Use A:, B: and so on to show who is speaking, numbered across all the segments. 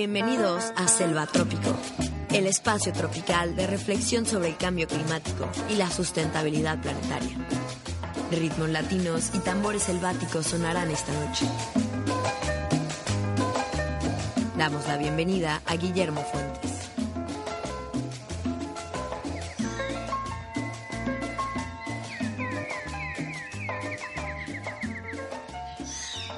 A: Bienvenidos a Selva Trópico, el espacio tropical de reflexión sobre el cambio climático y la sustentabilidad planetaria. Ritmos latinos y tambores selváticos sonarán esta noche. Damos la bienvenida a Guillermo Fuentes.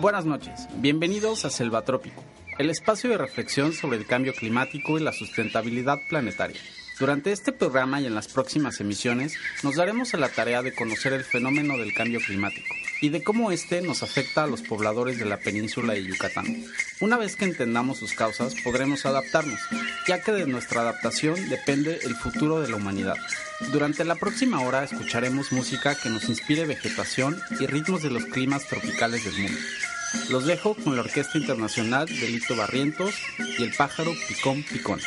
B: Buenas noches, bienvenidos a Selva Trópico, el espacio de reflexión sobre el cambio climático y la sustentabilidad planetaria. Durante este programa y en las próximas emisiones nos daremos a la tarea de conocer el fenómeno del cambio climático y de cómo éste nos afecta a los pobladores de la península de Yucatán. Una vez que entendamos sus causas, podremos adaptarnos, ya que de nuestra adaptación depende el futuro de la humanidad. Durante la próxima hora escucharemos música que nos inspire vegetación y ritmos de los climas tropicales del mundo. Los dejo con la Orquesta Internacional de Lito Barrientos y el pájaro Picón Picón.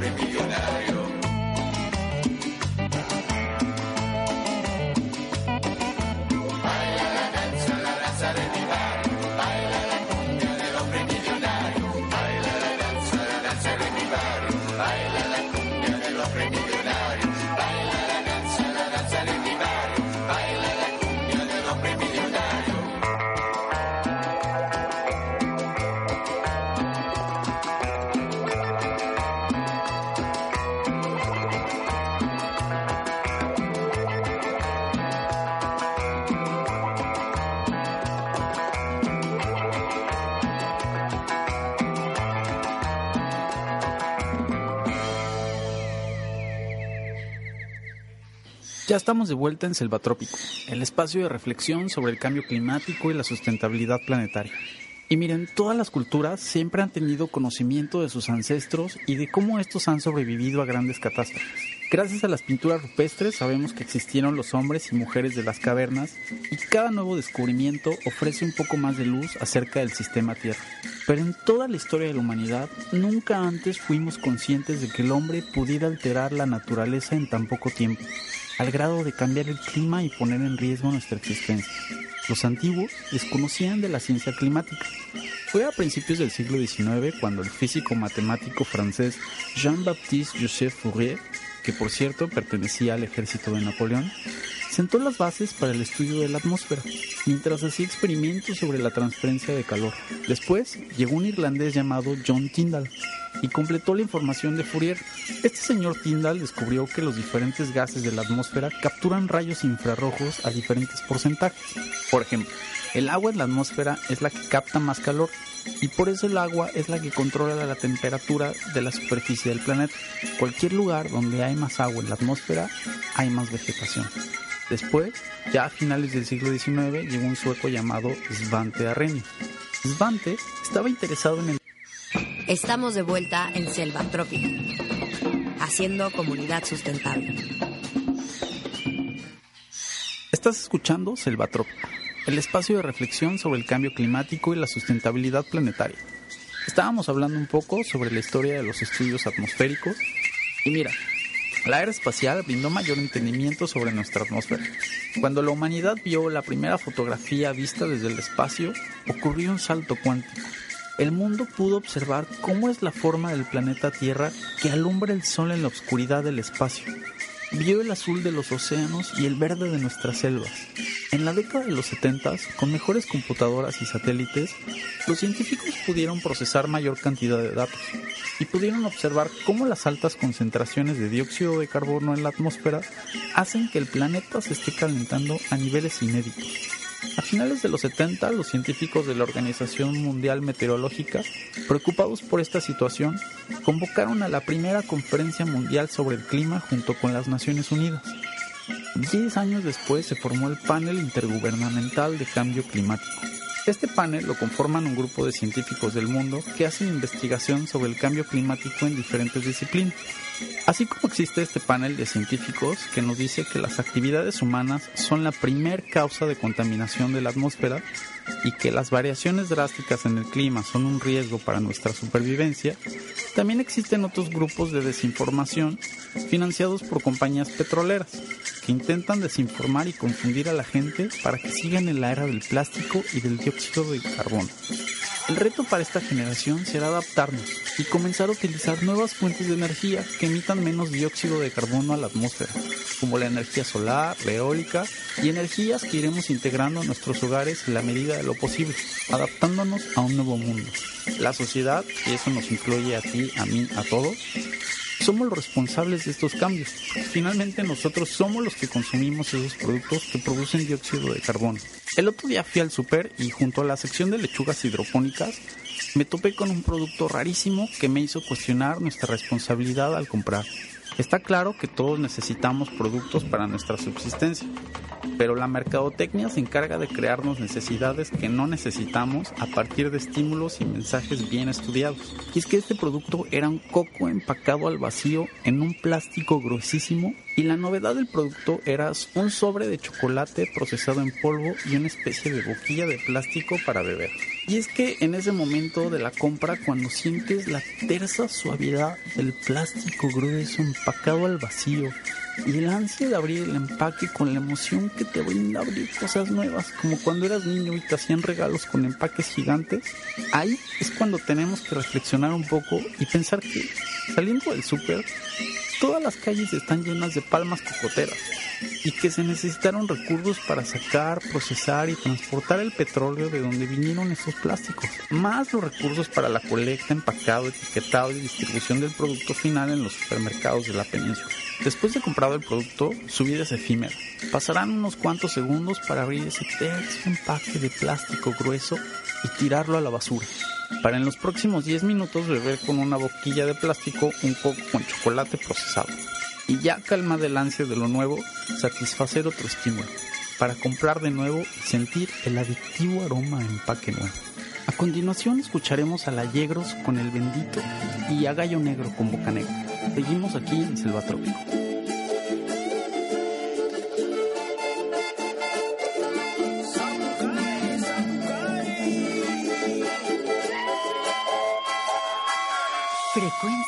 A: Remember.
C: Ya estamos de vuelta en Selvatrópico, el espacio de reflexión sobre el cambio climático y la sustentabilidad planetaria. Y miren, todas las culturas siempre han tenido conocimiento de sus ancestros y de cómo estos han sobrevivido a grandes catástrofes. Gracias a las pinturas rupestres sabemos que existieron los hombres y mujeres de las cavernas y cada nuevo descubrimiento ofrece un poco más de luz acerca del sistema Tierra. Pero en toda la historia de la humanidad nunca antes fuimos conscientes de que el hombre pudiera alterar la naturaleza en tan poco tiempo al grado de cambiar el clima y poner en riesgo nuestra existencia. Los antiguos desconocían de la ciencia climática. Fue a principios del siglo XIX cuando el físico matemático francés Jean-Baptiste Joseph Fourier, que por cierto pertenecía al ejército de Napoleón, sentó las bases para el estudio de la atmósfera, mientras hacía experimentos sobre la transferencia de calor. Después llegó un irlandés llamado John Tyndall, y completó la información de Fourier. Este señor Tyndall descubrió que los diferentes gases de la atmósfera capturan rayos infrarrojos a diferentes porcentajes. Por ejemplo, el agua en la atmósfera es la que capta más calor y por eso el agua es la que controla la temperatura de la superficie del planeta. Cualquier lugar donde hay más agua en la atmósfera hay más vegetación. Después, ya a finales del siglo XIX, llegó un sueco llamado Svante Arrhenius. Svante estaba interesado en el
D: Estamos de vuelta en Selva Trópica, haciendo comunidad sustentable.
C: Estás escuchando Selva Trópica, el espacio de reflexión sobre el cambio climático y la sustentabilidad planetaria. Estábamos hablando un poco sobre la historia de los estudios atmosféricos y mira, la era espacial brindó mayor entendimiento sobre nuestra atmósfera. Cuando la humanidad vio la primera fotografía vista desde el espacio, ocurrió un salto cuántico el mundo pudo observar cómo es la forma del planeta Tierra que alumbra el sol en la oscuridad del espacio. Vio el azul de los océanos y el verde de nuestras selvas. En la década de los 70, con mejores computadoras y satélites, los científicos pudieron procesar mayor cantidad de datos y pudieron observar cómo las altas concentraciones de dióxido de carbono en la atmósfera hacen que el planeta se esté calentando a niveles inéditos. A finales de los 70, los científicos de la Organización Mundial Meteorológica, preocupados por esta situación, convocaron a la primera conferencia mundial sobre el clima junto con las Naciones Unidas. Diez años después se formó el Panel Intergubernamental de Cambio Climático. Este panel lo conforman un grupo de científicos del mundo que hacen investigación sobre el cambio climático en diferentes disciplinas. Así como existe este panel de científicos que nos dice que las actividades humanas son la primer causa de contaminación de la atmósfera y que las variaciones drásticas en el clima son un riesgo para nuestra supervivencia, también existen otros grupos de desinformación financiados por compañías petroleras que intentan desinformar y confundir a la gente para que sigan en la era del plástico y del dióxido de carbono. El reto para esta generación será adaptarnos y comenzar a utilizar nuevas fuentes de energía que emitan menos dióxido de carbono a la atmósfera, como la energía solar, la eólica y energías que iremos integrando a nuestros hogares en la medida de lo posible, adaptándonos a un nuevo mundo. La sociedad, y eso nos incluye a ti, a mí, a todos, somos los responsables de estos cambios. Finalmente nosotros somos los que consumimos esos productos que producen dióxido de carbono. El otro día fui al super y junto a la sección de lechugas hidropónicas me topé con un producto rarísimo que me hizo cuestionar nuestra responsabilidad al comprar. Está claro que todos necesitamos productos para nuestra subsistencia, pero la mercadotecnia se encarga de crearnos necesidades que no necesitamos a partir de estímulos y mensajes bien estudiados. Y es que este producto era un coco empacado al vacío en un plástico gruesísimo y la novedad del producto era un sobre de chocolate procesado en polvo y una especie de boquilla de plástico para beber. Y es que en ese momento de la compra, cuando sientes la tersa suavidad del plástico grueso empacado al vacío y el ansia de abrir el empaque con la emoción que te brinda abrir cosas nuevas, como cuando eras niño y te hacían regalos con empaques gigantes, ahí es cuando tenemos que reflexionar un poco y pensar que saliendo del súper, todas las calles están llenas de palmas cocoteras y que se necesitaron recursos para sacar, procesar y transportar el petróleo de donde vinieron esos plásticos, más los recursos para la colecta, empacado, etiquetado y distribución del producto final en los supermercados de la península. Después de comprado el producto, su vida es efímera. Pasarán unos cuantos segundos para abrir ese tercio empaque de plástico grueso y tirarlo a la basura. Para en los próximos 10 minutos beber con una boquilla de plástico un coco con chocolate procesado. Y ya calma del ansia de lo nuevo, satisfacer otro estímulo. Para comprar de nuevo y sentir el adictivo aroma a empaque nuevo. A continuación escucharemos a la Yegros con el bendito y a Gallo Negro con Boca Negra. Seguimos aquí en Selva
D: Frecuencia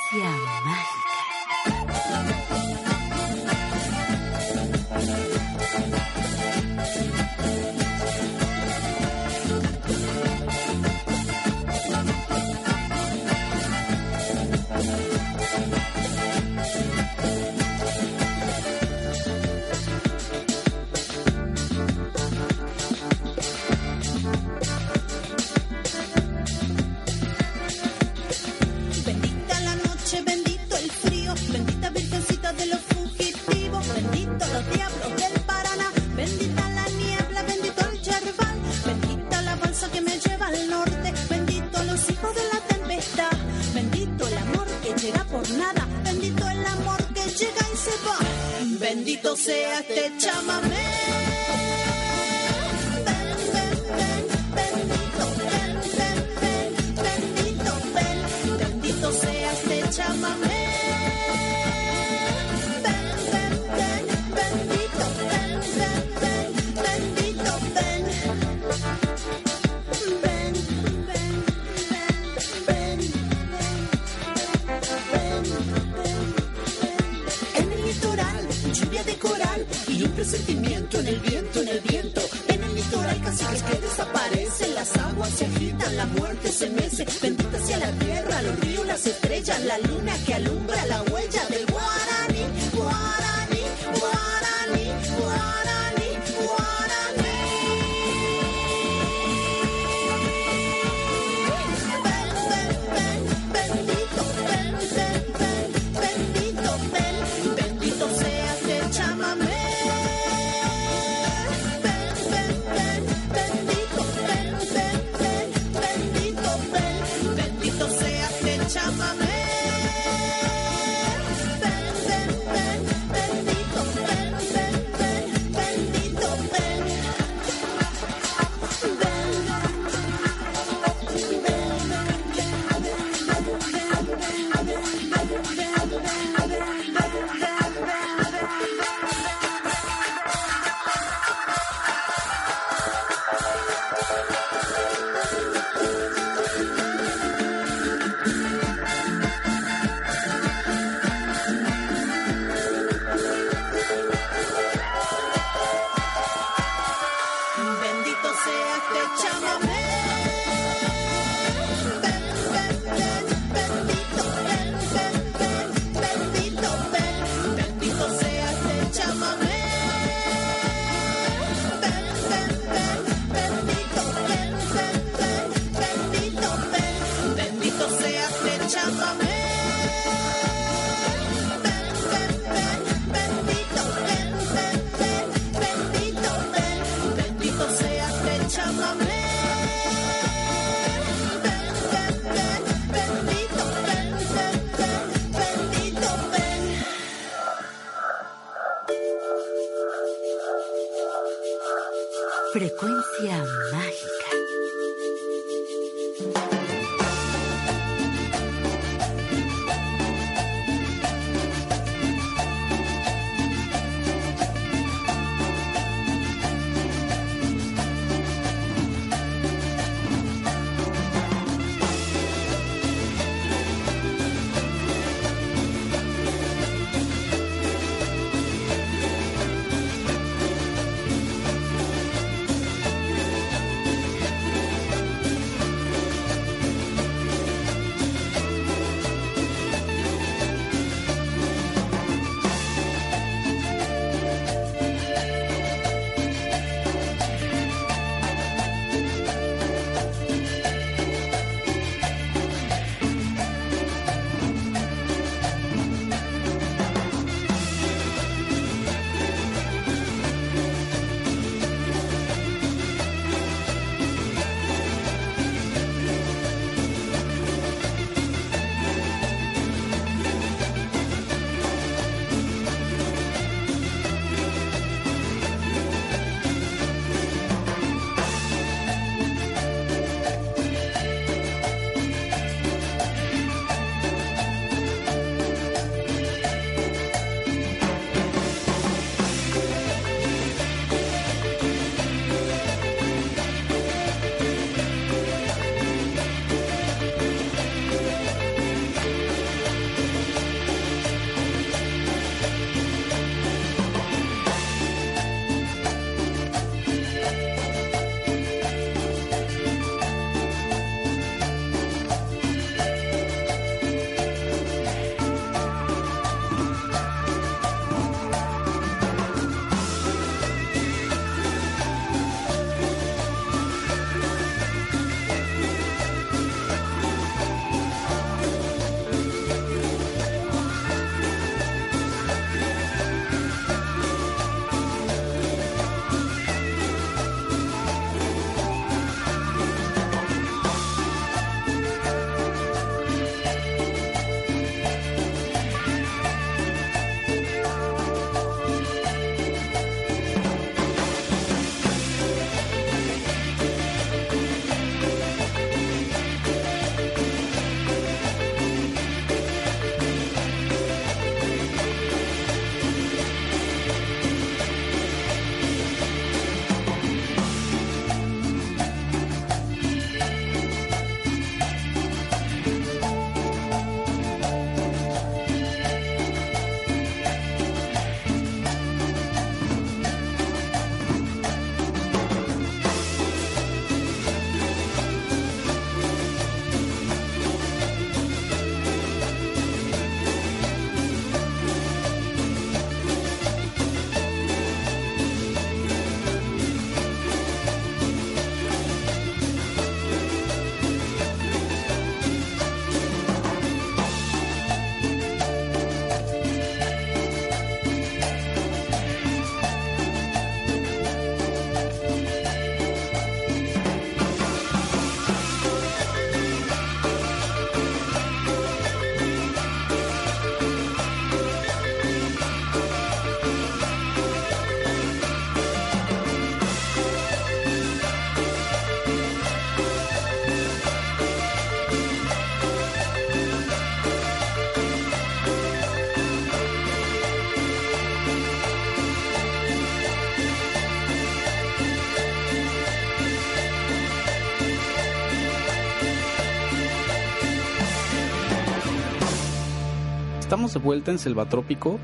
C: Vuelta en Selvatrópico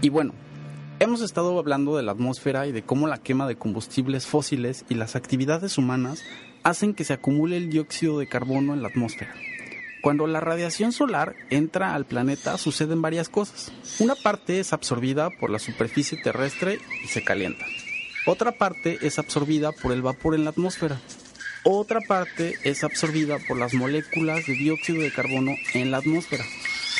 C: y bueno, hemos estado hablando de la atmósfera y de cómo la quema de combustibles fósiles y las actividades humanas hacen que se acumule el dióxido de carbono en la atmósfera. Cuando la radiación solar entra al planeta suceden varias cosas. Una parte es absorbida por la superficie terrestre y se calienta. Otra parte es absorbida por el vapor en la atmósfera. Otra parte es absorbida por las moléculas de dióxido de carbono en la atmósfera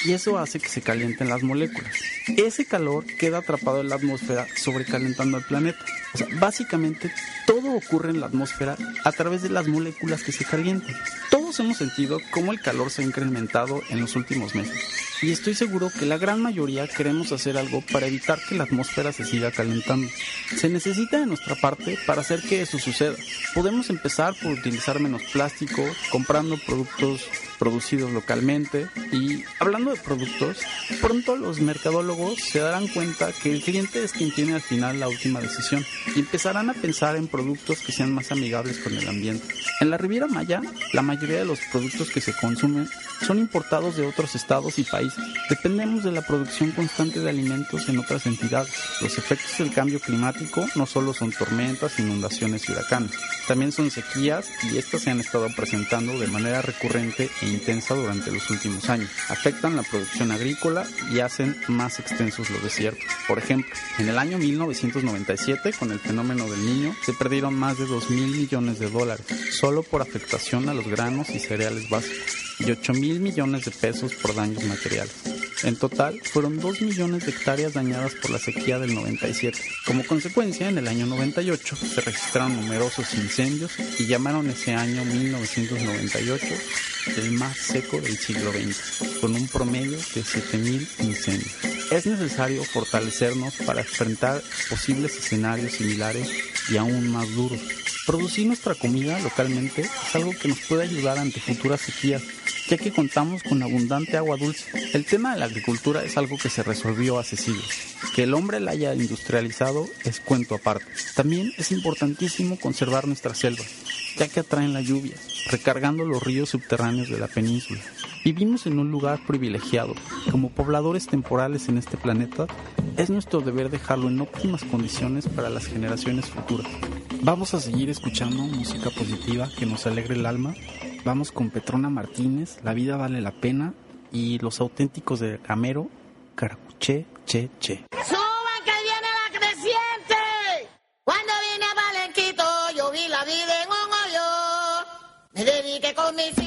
C: y eso hace que se calienten las moléculas. Ese calor queda atrapado en la atmósfera sobrecalentando el planeta. O sea, básicamente todo ocurre en la atmósfera a través de las moléculas que se calientan. Todo Todos hemos sentido cómo el calor se ha incrementado en los últimos meses y estoy seguro que la gran mayoría queremos hacer algo para evitar que la atmósfera se siga calentando. Se necesita de nuestra parte para hacer que eso suceda. Podemos empezar por utilizar menos plástico, comprando productos producidos localmente y hablando de productos, pronto los mercadólogos se darán cuenta que el cliente es quien tiene al final la última decisión y empezarán a pensar en productos que sean más amigables con el ambiente. En la Riviera Maya, la mayoría de los productos que se consumen son importados de otros estados y países. Dependemos de la producción constante de alimentos en otras entidades. Los efectos del cambio climático no solo son tormentas, inundaciones y huracanes, también son sequías y estas se han estado presentando de manera recurrente e intensa durante los últimos años. Afectan la producción agrícola y hacen más extensos los desiertos. Por ejemplo, en el año 1997, con el fenómeno del niño, se perdieron más de 2 mil millones de dólares solo por afectación a los granos y cereales básicos y 8 mil millones de pesos por daños materiales. En total, fueron 2 millones de hectáreas dañadas por la sequía del 97. Como consecuencia, en el año 98 se registraron numerosos incendios y llamaron ese año 1998 el más seco del siglo XX, con un promedio de 7.000 incendios. Es necesario fortalecernos para enfrentar posibles escenarios similares y aún más duros. Producir nuestra comida localmente es algo que nos puede ayudar ante futuras sequías, ya que contamos con abundante agua dulce. El tema de la agricultura es algo que se resolvió hace siglos. Que el hombre la haya industrializado es cuento aparte. También es importantísimo conservar nuestras selvas, ya que atraen la lluvia, recargando los ríos subterráneos de la península. Vivimos en un lugar privilegiado. Como pobladores temporales en este planeta, es nuestro deber dejarlo en óptimas condiciones para las generaciones futuras. Vamos a seguir escuchando música positiva que nos alegre el alma. Vamos con Petrona Martínez, La vida vale la pena, y los auténticos de Camero, Caracuché, Che, Che.
E: ¡Suban que viene la creciente! Cuando vine a Palenquito, yo vi la vida en un hoyo. Me dediqué
F: con
G: mis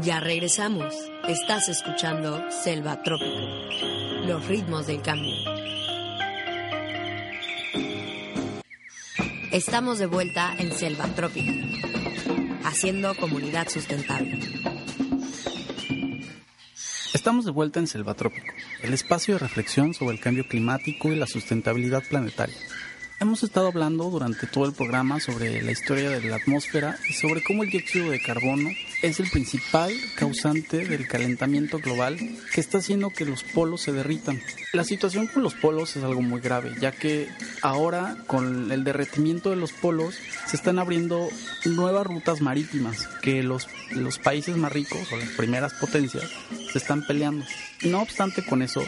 D: Ya regresamos. Estás escuchando Selva Trópico. Los ritmos del cambio. Estamos de vuelta en Selva Trópica, haciendo comunidad sustentable.
C: Estamos de vuelta en Selva Trópico, el espacio de reflexión sobre el cambio climático y la sustentabilidad planetaria. Hemos estado hablando durante todo el programa sobre la historia de la atmósfera y sobre cómo el dióxido de carbono es el principal causante del calentamiento global que está haciendo que los polos se derritan. La situación con los polos es algo muy grave, ya que ahora con el derretimiento de los polos se están abriendo nuevas rutas marítimas que los, los países más ricos o las primeras potencias se están peleando. No obstante con eso,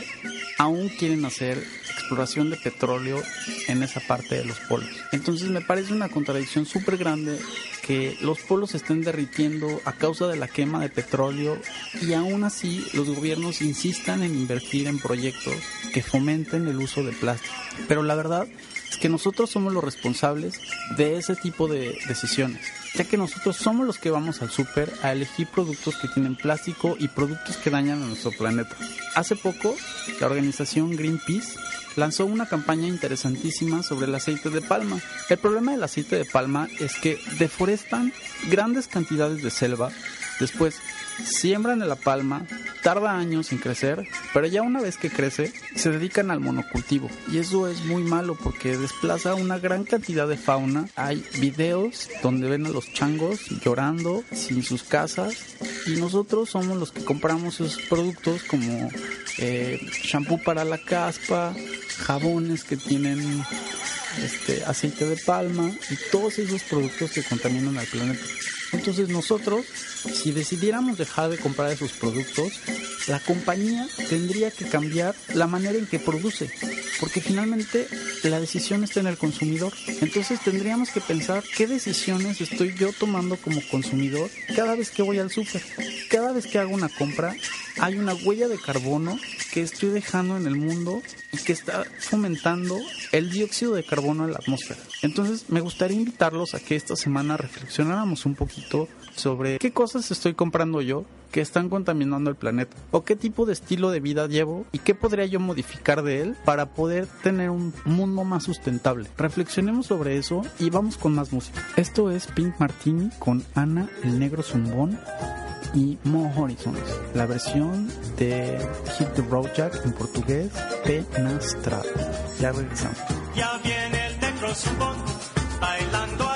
C: aún quieren hacer exploración de petróleo en esa parte de los polos. Entonces me parece una contradicción súper grande que los polos estén derritiendo a causa de la quema de petróleo y aún así los gobiernos insistan en invertir en proyectos que fomenten el uso de plástico. Pero la verdad es que nosotros somos los responsables de ese tipo de decisiones, ya que nosotros somos los que vamos al súper a elegir productos que tienen plástico y productos que dañan a nuestro planeta. Hace poco, la organización Greenpeace lanzó una campaña interesantísima sobre el aceite de palma. El problema del aceite de palma es que deforestan grandes cantidades de selva, después siembran la palma, tarda años en crecer, pero ya una vez que crece, se dedican al monocultivo. Y eso es muy malo porque desplaza una gran cantidad de fauna. Hay videos donde ven a los changos llorando sin sus casas y nosotros somos los que compramos esos productos como eh, shampoo para la caspa, jabones que tienen este aceite de palma y todos esos productos que contaminan al planeta. Entonces nosotros, si decidiéramos dejar de comprar esos productos, la compañía tendría que cambiar la manera en que produce, porque finalmente la decisión está en el consumidor. Entonces tendríamos que pensar qué decisiones estoy yo tomando como consumidor cada vez que voy al súper. Cada vez que hago una compra, hay una huella de carbono que estoy dejando en el mundo y que está fomentando el dióxido de carbono en la atmósfera. Entonces me gustaría invitarlos a que esta semana reflexionáramos un poquito sobre qué cosas estoy comprando yo que están contaminando el planeta o qué tipo de estilo de vida llevo y qué podría yo modificar de él para poder tener un mundo más sustentable. Reflexionemos sobre eso y vamos con más música. Esto es Pink Martini con Ana el Negro Zumbón y Mo Horizons, la versión de Hit the Road Jack en portugués de Nastra. Ya regresamos.
H: Ya viene el negro zumbón, bailando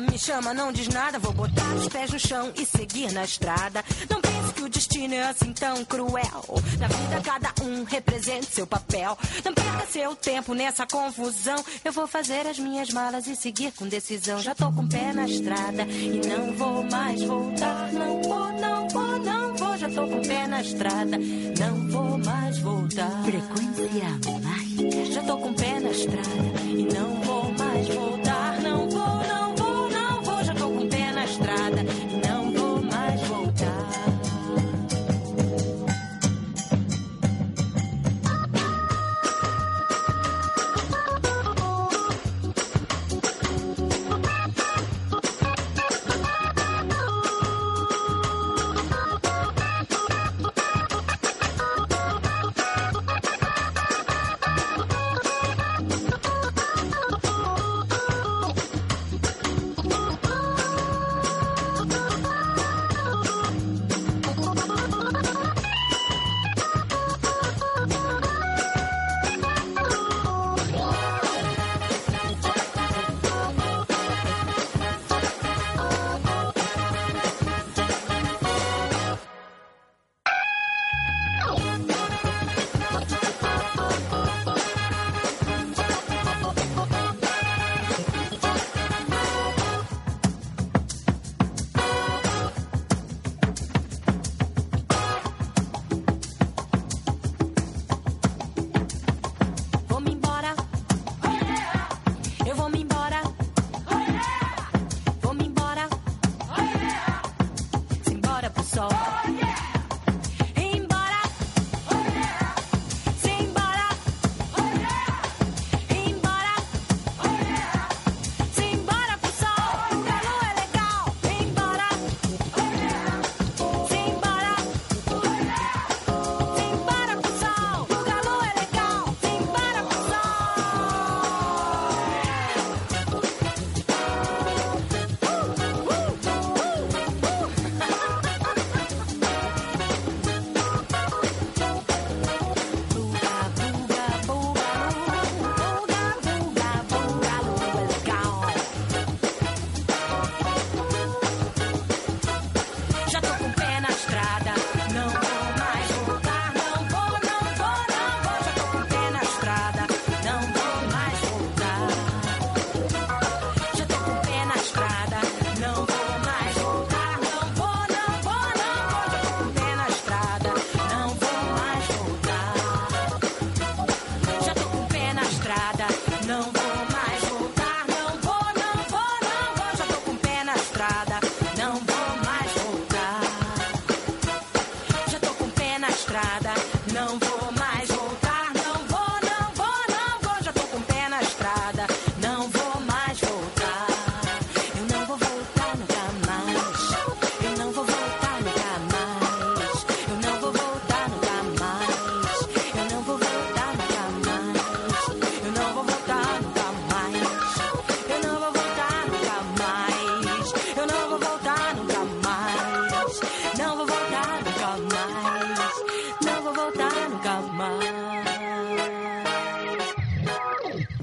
I: me
H: chama, não diz nada. Vou botar os pés no chão e seguir na estrada. Não pense que o destino é assim tão cruel. Na vida, cada um representa seu papel. Não perca seu tempo nessa confusão. Eu vou fazer as minhas malas e seguir com decisão. Já tô com o pé na estrada e não vou mais voltar. Não vou, não vou, não vou. Já tô com o pé na estrada. Não vou mais voltar.
J: Frecuencia mágica.
H: Já tô com o pé na estrada e não vou mais voltar.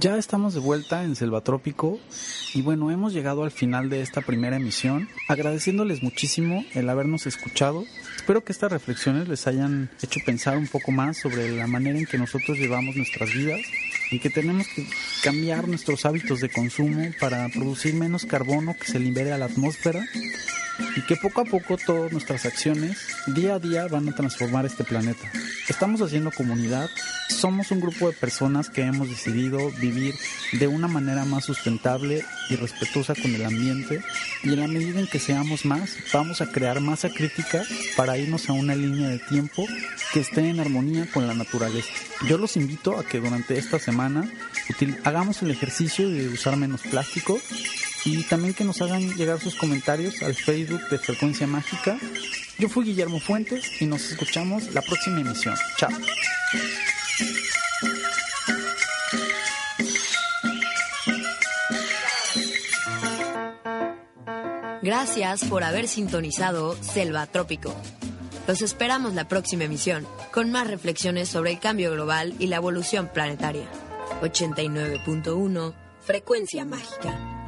C: Ya estamos de vuelta en Selvatrópico y bueno, hemos llegado al final de esta primera emisión, agradeciéndoles muchísimo el habernos escuchado. Espero que estas reflexiones les hayan hecho pensar un poco más sobre la manera en que nosotros llevamos nuestras vidas y que tenemos que cambiar nuestros hábitos de consumo para producir menos carbono que se libere a la atmósfera y que poco a poco todas nuestras acciones día a día van a transformar este planeta. Estamos haciendo comunidad, somos un grupo de personas que hemos decidido vivir de una manera más sustentable y respetuosa con el ambiente y en la medida en que seamos más vamos a crear masa crítica para irnos a una línea de tiempo que esté en armonía con la naturaleza. Yo los invito a que durante esta hagamos el ejercicio de usar menos plástico y también que nos hagan llegar sus comentarios al Facebook de Frecuencia Mágica. Yo fui Guillermo Fuentes y nos escuchamos la próxima emisión. Chao.
D: Gracias por haber sintonizado Selva Trópico. Los esperamos la próxima emisión con más reflexiones sobre el cambio global y la evolución planetaria. 89.1 Frecuencia Mágica.